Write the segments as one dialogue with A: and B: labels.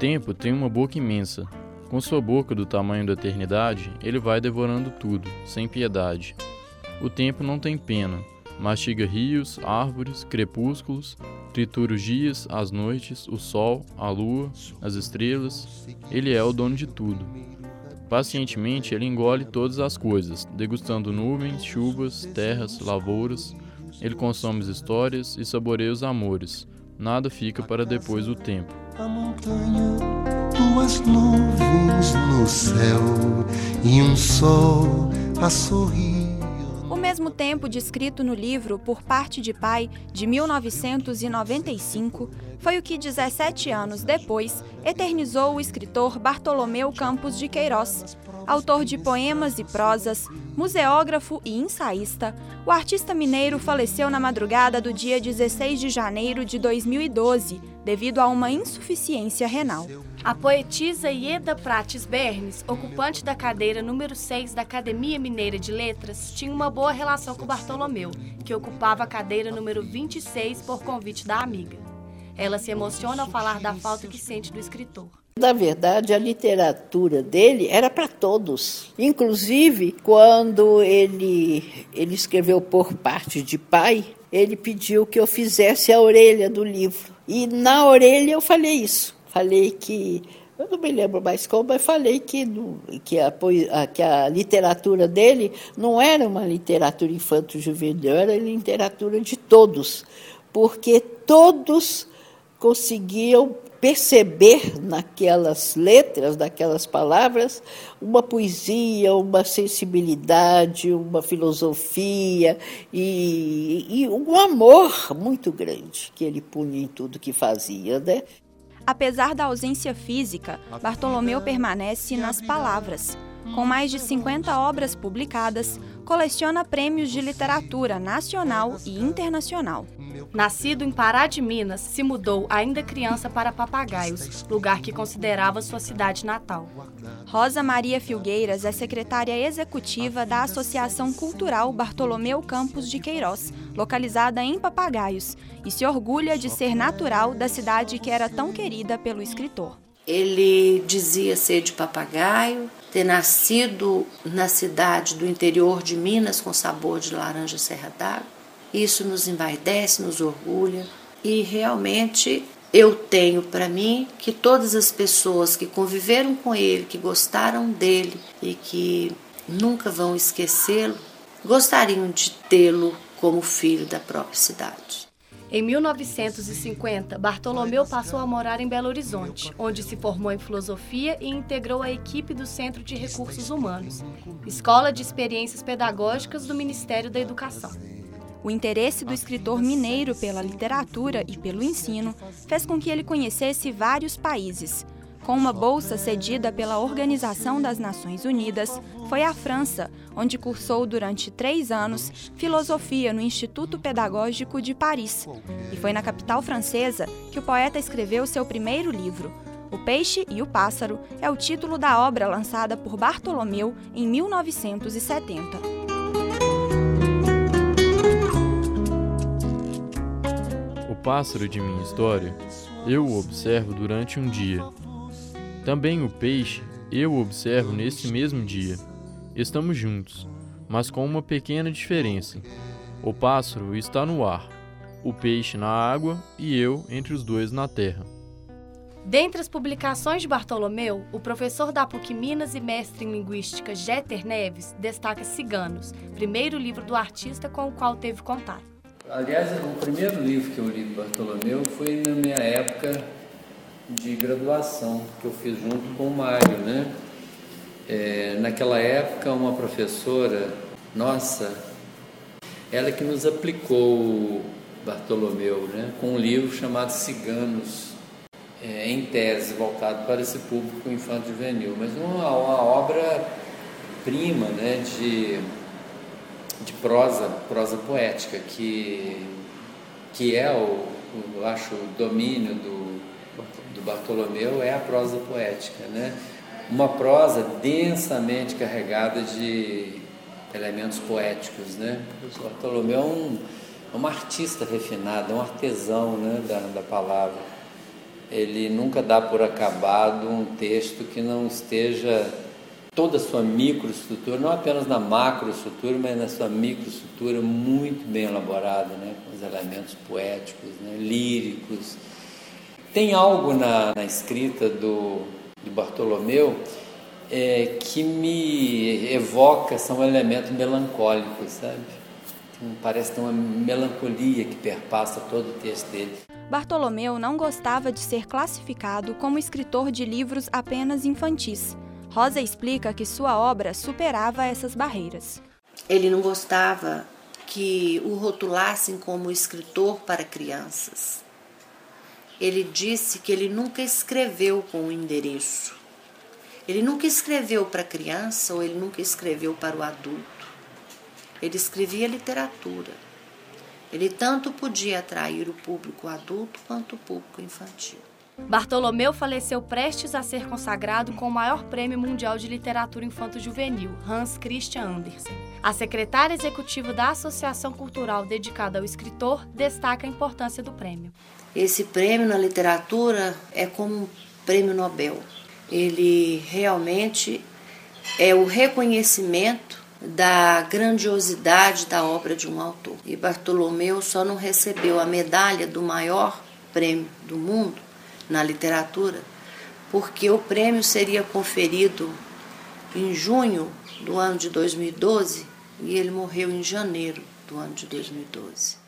A: tempo tem uma boca imensa. Com sua boca do tamanho da eternidade, ele vai devorando tudo, sem piedade. O tempo não tem pena, mastiga rios, árvores, crepúsculos, tritura os dias, as noites, o sol, a lua, as estrelas. Ele é o dono de tudo. Pacientemente ele engole todas as coisas, degustando nuvens, chuvas, terras, lavouras. Ele consome as histórias e saboreia os amores. Nada fica para depois do tempo.
B: A montanha, duas nuvens no céu e um sol a sorrir.
C: Mesmo tempo descrito no livro Por Parte de Pai, de 1995, foi o que 17 anos depois eternizou o escritor Bartolomeu Campos de Queiroz. Autor de poemas e prosas, museógrafo e ensaísta, o artista mineiro faleceu na madrugada do dia 16 de janeiro de 2012, devido a uma insuficiência renal.
D: A poetisa Ieda Prates Bernes, ocupante da cadeira número 6 da Academia Mineira de Letras, tinha uma boa relação com Bartolomeu, que ocupava a cadeira número 26 por convite da amiga. Ela se emociona ao falar da falta que sente do escritor.
E: Na verdade, a literatura dele era para todos. Inclusive, quando ele, ele escreveu Por Parte de Pai, ele pediu que eu fizesse a orelha do livro. E na orelha eu falei isso. Falei que eu não me lembro mais como, mas falei que, que, a, que a literatura dele não era uma literatura infanto-juvenil, era literatura de todos, porque todos conseguiam perceber naquelas letras, naquelas palavras, uma poesia, uma sensibilidade, uma filosofia e, e um amor muito grande que ele punha em tudo que fazia, né?
C: Apesar da ausência física, Bartolomeu permanece nas palavras. Com mais de 50 obras publicadas, coleciona prêmios de literatura nacional e internacional.
D: Nascido em Pará de Minas, se mudou ainda criança para Papagaios, lugar que considerava sua cidade natal.
C: Rosa Maria Filgueiras é secretária executiva da Associação Cultural Bartolomeu Campos de Queiroz, localizada em Papagaios, e se orgulha de ser natural da cidade que era tão querida pelo escritor.
F: Ele dizia ser de papagaio, ter nascido na cidade do interior de Minas com sabor de laranja serra d'água. Isso nos envaidece, nos orgulha e realmente eu tenho para mim que todas as pessoas que conviveram com ele, que gostaram dele e que nunca vão esquecê-lo, gostariam de tê-lo como filho da própria cidade.
D: Em 1950, Bartolomeu passou a morar em Belo Horizonte, onde se formou em filosofia e integrou a equipe do Centro de Recursos Humanos, escola de experiências pedagógicas do Ministério da Educação.
C: O interesse do escritor mineiro pela literatura e pelo ensino fez com que ele conhecesse vários países. Com uma bolsa cedida pela Organização das Nações Unidas, foi à França, onde cursou durante três anos filosofia no Instituto Pedagógico de Paris. E foi na capital francesa que o poeta escreveu seu primeiro livro. O Peixe e o Pássaro é o título da obra lançada por Bartolomeu em 1970.
A: Pássaro de minha história, eu o observo durante um dia. Também o peixe eu o observo nesse mesmo dia. Estamos juntos, mas com uma pequena diferença. O pássaro está no ar, o peixe na água e eu entre os dois na terra.
D: Dentre as publicações de Bartolomeu, o professor da PUC Minas e mestre em linguística Jeter Neves destaca Ciganos, primeiro livro do artista com o qual teve contato.
G: Aliás, o primeiro livro que eu li do Bartolomeu foi na minha época de graduação, que eu fiz junto com o Mário, né? É, naquela época, uma professora nossa, ela que nos aplicou Bartolomeu, né? Com um livro chamado Ciganos, é, em tese, voltado para esse público infanto-juvenil, mas uma, uma obra prima, né? De de prosa, prosa poética, que, que é o, o eu acho, o domínio do, do Bartolomeu é a prosa poética, né? Uma prosa densamente carregada de elementos poéticos, né? O Bartolomeu é um, é um artista refinado, é um artesão né, da, da palavra. ele nunca dá por acabado um texto que não esteja toda a sua microestrutura, não apenas na macroestrutura, mas na sua microestrutura muito bem elaborada, né? com os elementos poéticos, né? líricos. Tem algo na, na escrita do, do Bartolomeu é, que me evoca, são elementos melancólicos, sabe? Parece ter uma melancolia que perpassa todo o texto dele.
C: Bartolomeu não gostava de ser classificado como escritor de livros apenas infantis. Rosa explica que sua obra superava essas barreiras.
F: Ele não gostava que o rotulassem como escritor para crianças. Ele disse que ele nunca escreveu com o endereço. Ele nunca escreveu para criança ou ele nunca escreveu para o adulto. Ele escrevia literatura. Ele tanto podia atrair o público adulto quanto o público infantil.
D: Bartolomeu faleceu prestes a ser consagrado com o maior prêmio mundial de literatura infanto-juvenil, Hans Christian Andersen. A secretária executiva da Associação Cultural dedicada ao escritor destaca a importância do prêmio.
F: Esse prêmio na literatura é como um prêmio Nobel. Ele realmente é o reconhecimento da grandiosidade da obra de um autor. E Bartolomeu só não recebeu a medalha do maior prêmio do mundo na literatura, porque o prêmio seria conferido em junho do ano de 2012 e ele morreu em janeiro do ano de 2012.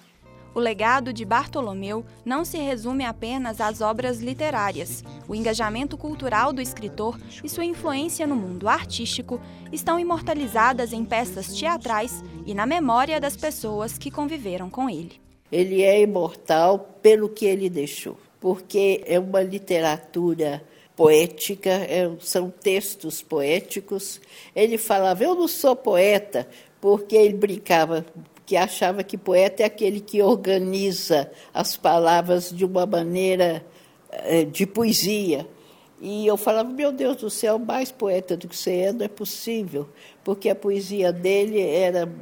C: O legado de Bartolomeu não se resume apenas às obras literárias. O engajamento cultural do escritor e sua influência no mundo artístico estão imortalizadas em peças teatrais e na memória das pessoas que conviveram com ele.
E: Ele é imortal pelo que ele deixou, porque é uma literatura poética, é, são textos poéticos. Ele falava: Eu não sou poeta, porque ele brincava que achava que poeta é aquele que organiza as palavras de uma maneira eh, de poesia. E eu falava, meu Deus do céu, mais poeta do que você é, não é possível, porque a poesia dele era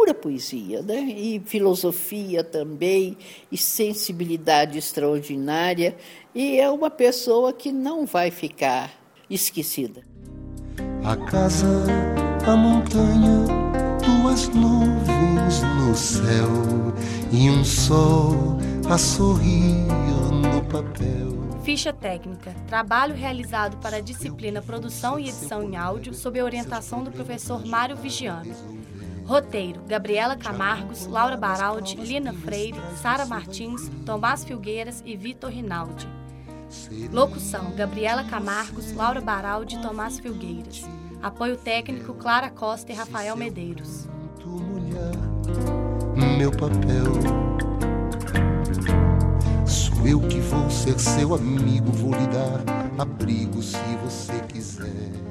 E: pura poesia, né? e filosofia também, e sensibilidade extraordinária, e é uma pessoa que não vai ficar esquecida.
B: A casa, a montanha, duas nuvens no céu e um sol a sorrir no papel.
D: Ficha técnica: trabalho realizado para a disciplina Produção e Edição em Áudio sob a orientação do professor Mário Vigiano. Roteiro: Gabriela Camargos, Laura Baraldi, Lina Freire, Sara Martins, Tomás Filgueiras e Vitor Rinaldi. Locução: Gabriela Camargos, Laura Baraldi e Tomás Filgueiras. Apoio técnico Clara Costa e Rafael Medeiros.
B: Meu papel. Sou eu que vou ser seu amigo, vou lhe dar abrigo se você quiser.